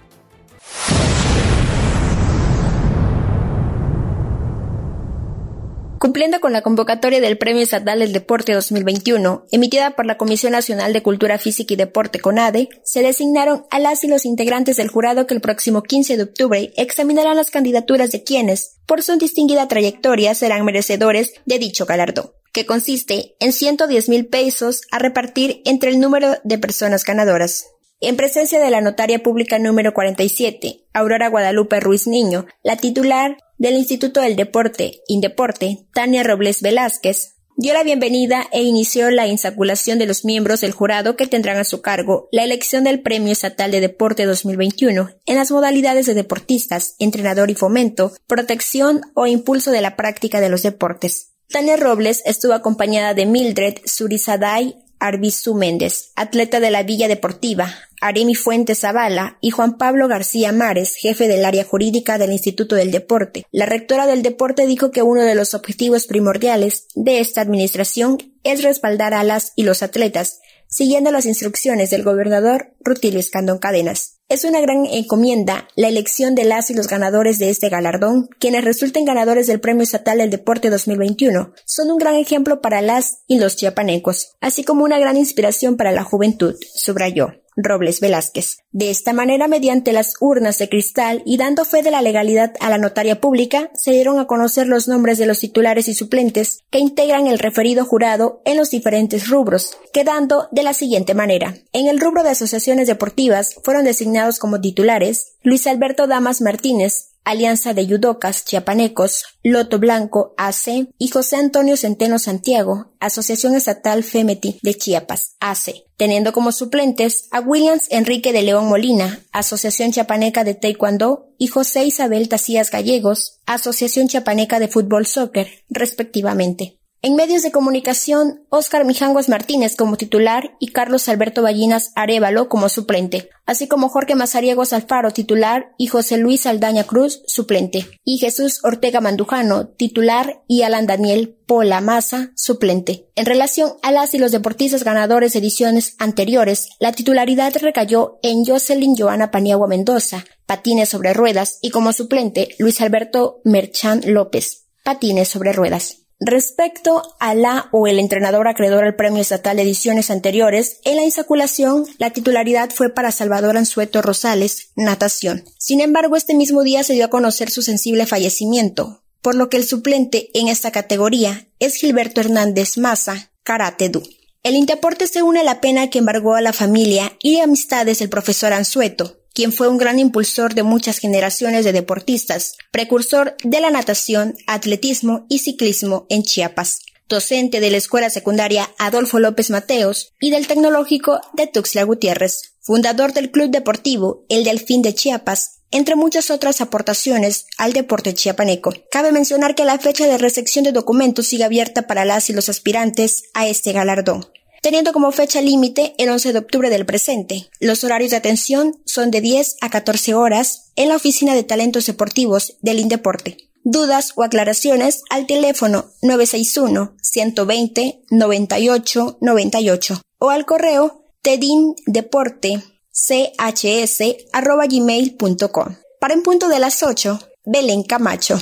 Cumpliendo con la convocatoria del Premio Estatal del Deporte 2021, emitida por la Comisión Nacional de Cultura Física y Deporte CONADE, se designaron a las y los integrantes del jurado que el próximo 15 de octubre examinarán las candidaturas de quienes, por su distinguida trayectoria, serán merecedores de dicho galardón que consiste en 110 mil pesos a repartir entre el número de personas ganadoras. En presencia de la notaria pública número 47, Aurora Guadalupe Ruiz Niño, la titular del Instituto del Deporte, Indeporte, Tania Robles Velázquez, dio la bienvenida e inició la insaculación de los miembros del jurado que tendrán a su cargo la elección del Premio Estatal de Deporte 2021 en las modalidades de deportistas, entrenador y fomento, protección o impulso de la práctica de los deportes. Tania Robles estuvo acompañada de Mildred Surizaday Arbizu Méndez, atleta de la Villa Deportiva, Aremi Fuentes Zavala y Juan Pablo García Mares, jefe del área jurídica del Instituto del Deporte. La rectora del deporte dijo que uno de los objetivos primordiales de esta administración es respaldar a las y los atletas, siguiendo las instrucciones del gobernador Rutilio Escandón Cadenas. Es una gran encomienda la elección de las y los ganadores de este galardón, quienes resulten ganadores del Premio Estatal del Deporte 2021. Son un gran ejemplo para las y los chiapanecos, así como una gran inspiración para la juventud, subrayó. Robles Velázquez. De esta manera, mediante las urnas de cristal y dando fe de la legalidad a la notaria pública, se dieron a conocer los nombres de los titulares y suplentes que integran el referido jurado en los diferentes rubros, quedando de la siguiente manera. En el rubro de asociaciones deportivas fueron designados como titulares Luis Alberto Damas Martínez, Alianza de Yudocas Chiapanecos, Loto Blanco AC y José Antonio Centeno Santiago, Asociación Estatal FEMETI de Chiapas, AC, teniendo como suplentes a Williams Enrique de León Molina, Asociación Chiapaneca de Taekwondo y José Isabel Tacías Gallegos, Asociación Chiapaneca de Fútbol Soccer, respectivamente. En medios de comunicación, Óscar Mijangos Martínez como titular y Carlos Alberto Ballinas Arevalo como suplente, así como Jorge Mazariegos Alfaro titular y José Luis Aldaña Cruz suplente, y Jesús Ortega Mandujano titular y Alan Daniel Pola Maza suplente. En relación a las y los deportistas ganadores de ediciones anteriores, la titularidad recayó en Jocelyn Joana Paniagua Mendoza, patines sobre ruedas, y como suplente Luis Alberto Merchan López, patines sobre ruedas. Respecto a la o el entrenador acreedor al premio estatal de ediciones anteriores, en la insaculación la titularidad fue para Salvador Ansueto Rosales, natación. Sin embargo, este mismo día se dio a conocer su sensible fallecimiento, por lo que el suplente en esta categoría es Gilberto Hernández Maza, karate do. El Interporte se une a la pena que embargó a la familia y amistades del profesor Ansueto, quien fue un gran impulsor de muchas generaciones de deportistas, precursor de la natación, atletismo y ciclismo en Chiapas, docente de la escuela secundaria Adolfo López Mateos y del tecnológico de Tuxtla Gutiérrez, fundador del club deportivo El Delfín de Chiapas, entre muchas otras aportaciones al deporte chiapaneco. Cabe mencionar que la fecha de recepción de documentos sigue abierta para las y los aspirantes a este galardón teniendo como fecha límite el 11 de octubre del presente. Los horarios de atención son de 10 a 14 horas en la Oficina de Talentos Deportivos del Indeporte. Dudas o aclaraciones al teléfono 961-120-9898 o al correo tedindeporte.chs.gmail.com. Para en punto de las 8, Belén Camacho.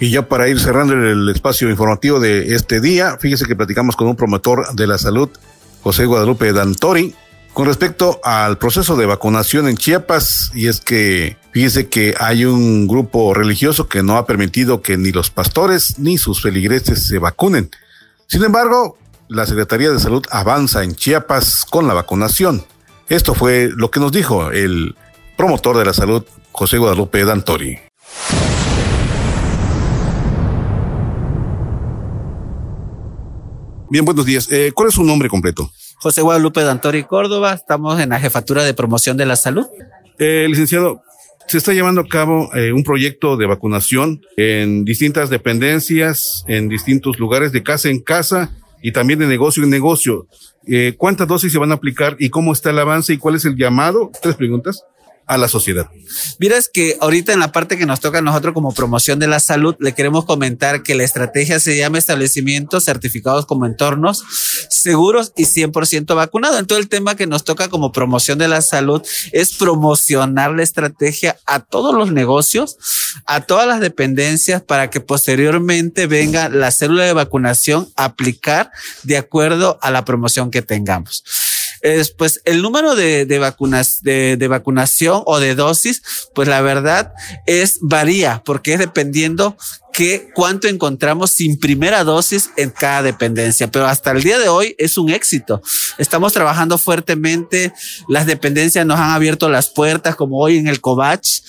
Y ya para ir cerrando el espacio informativo de este día, fíjese que platicamos con un promotor de la salud, José Guadalupe Dantori, con respecto al proceso de vacunación en Chiapas, y es que fíjese que hay un grupo religioso que no ha permitido que ni los pastores ni sus feligreses se vacunen. Sin embargo, la Secretaría de Salud avanza en Chiapas con la vacunación. Esto fue lo que nos dijo el promotor de la salud, José Guadalupe Dantori. Bien, buenos días. Eh, ¿Cuál es su nombre completo? José Guadalupe Dantori Córdoba. Estamos en la jefatura de promoción de la salud. Eh, licenciado, se está llevando a cabo eh, un proyecto de vacunación en distintas dependencias, en distintos lugares, de casa en casa, y también de negocio en negocio. Eh, ¿Cuántas dosis se van a aplicar y cómo está el avance y cuál es el llamado? Tres preguntas a la sociedad. Miras que ahorita en la parte que nos toca a nosotros como promoción de la salud, le queremos comentar que la estrategia se llama establecimientos certificados como entornos seguros y 100% vacunados. Entonces el tema que nos toca como promoción de la salud es promocionar la estrategia a todos los negocios, a todas las dependencias para que posteriormente venga la célula de vacunación a aplicar de acuerdo a la promoción que tengamos es, pues el número de, de vacunas, de, de, vacunación o de dosis, pues la verdad es varía porque es dependiendo que cuánto encontramos sin primera dosis en cada dependencia, pero hasta el día de hoy es un éxito. Estamos trabajando fuertemente, las dependencias nos han abierto las puertas como hoy en el Covach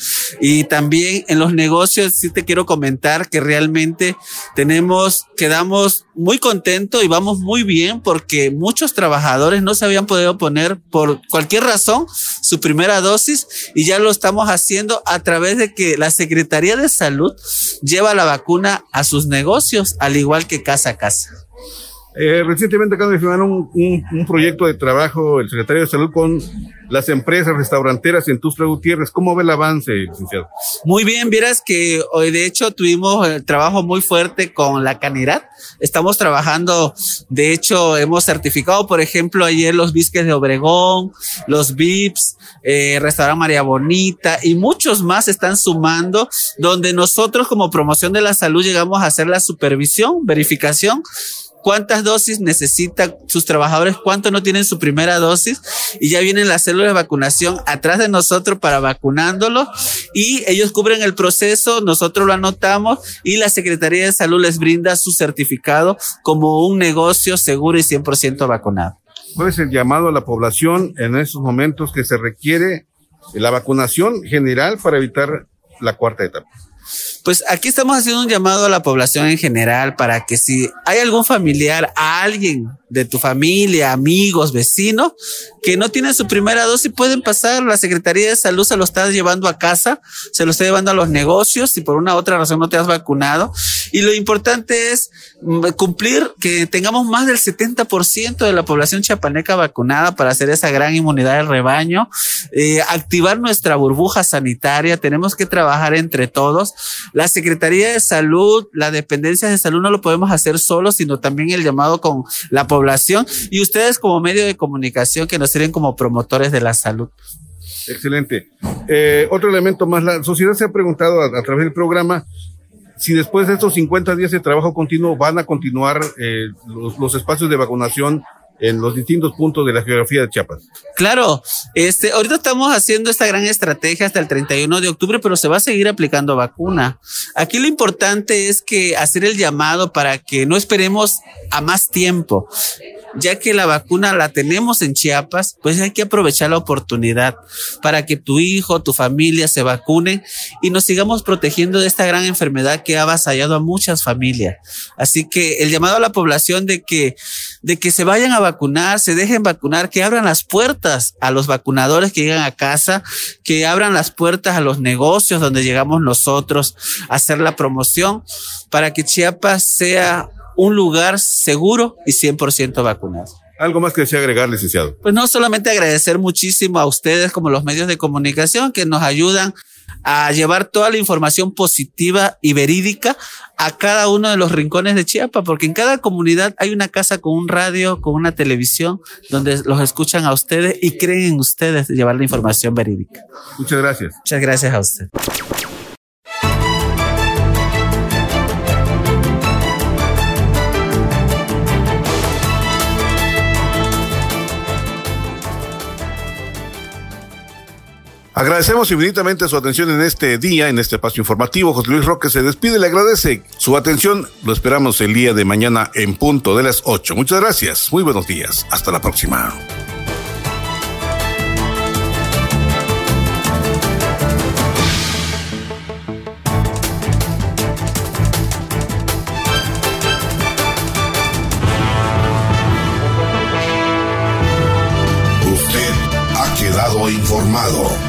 y también en los negocios sí te quiero comentar que realmente tenemos, quedamos muy contentos y vamos muy bien porque muchos trabajadores no se habían podido poner por cualquier razón su primera dosis y ya lo estamos haciendo a través de que la Secretaría de Salud lleva la vacuna a sus negocios, al igual que casa a casa. Eh, recientemente acaba de firmar un, un, proyecto de trabajo el secretario de Salud con las empresas restauranteras en Tustra Gutiérrez. ¿Cómo ve el avance, licenciado? Muy bien, vieras que hoy de hecho tuvimos el trabajo muy fuerte con la Canirat. Estamos trabajando, de hecho, hemos certificado, por ejemplo, ayer los bisques de Obregón, los VIPs, eh, Restaurante María Bonita y muchos más están sumando, donde nosotros como promoción de la salud llegamos a hacer la supervisión, verificación cuántas dosis necesitan sus trabajadores, cuánto no tienen su primera dosis y ya vienen las células de vacunación atrás de nosotros para vacunándolos y ellos cubren el proceso, nosotros lo anotamos y la Secretaría de Salud les brinda su certificado como un negocio seguro y 100% vacunado. ¿Cuál es el llamado a la población en estos momentos que se requiere la vacunación general para evitar la cuarta etapa? Pues aquí estamos haciendo un llamado a la población en general para que si hay algún familiar, alguien de tu familia, amigos, vecinos, que no tienen su primera dosis, pueden pasar. La Secretaría de Salud se lo está llevando a casa, se lo está llevando a los negocios si por una otra razón no te has vacunado. Y lo importante es cumplir que tengamos más del 70% de la población chiapaneca vacunada para hacer esa gran inmunidad del rebaño, eh, activar nuestra burbuja sanitaria. Tenemos que trabajar entre todos. La Secretaría de Salud, la dependencia de salud no lo podemos hacer solos, sino también el llamado con la población y ustedes como medio de comunicación que nos sirven como promotores de la salud. Excelente. Eh, otro elemento más, la sociedad se ha preguntado a, través del programa si después de estos 50 días de trabajo continuo van a continuar eh, los espacios de vacunación en los distintos puntos de la geografía de Chiapas. Claro, este, ahorita estamos haciendo esta gran estrategia hasta el 31 de octubre, pero se va a seguir aplicando vacuna. Aquí lo importante es que hacer el llamado para que no esperemos a más tiempo ya que la vacuna la tenemos en Chiapas, pues hay que aprovechar la oportunidad para que tu hijo, tu familia se vacunen y nos sigamos protegiendo de esta gran enfermedad que ha avasallado a muchas familias. Así que el llamado a la población de que, de que se vayan a vacunar, se dejen vacunar, que abran las puertas a los vacunadores que llegan a casa, que abran las puertas a los negocios donde llegamos nosotros a hacer la promoción para que Chiapas sea un lugar seguro y 100% vacunado. ¿Algo más que desea agregar, licenciado? Pues no solamente agradecer muchísimo a ustedes como los medios de comunicación que nos ayudan a llevar toda la información positiva y verídica a cada uno de los rincones de Chiapas, porque en cada comunidad hay una casa con un radio, con una televisión, donde los escuchan a ustedes y creen en ustedes llevar la información verídica. Muchas gracias. Muchas gracias a usted. Agradecemos infinitamente su atención en este día, en este espacio informativo. José Luis Roque se despide, le agradece su atención. Lo esperamos el día de mañana en punto de las 8. Muchas gracias. Muy buenos días. Hasta la próxima. Usted ha quedado informado.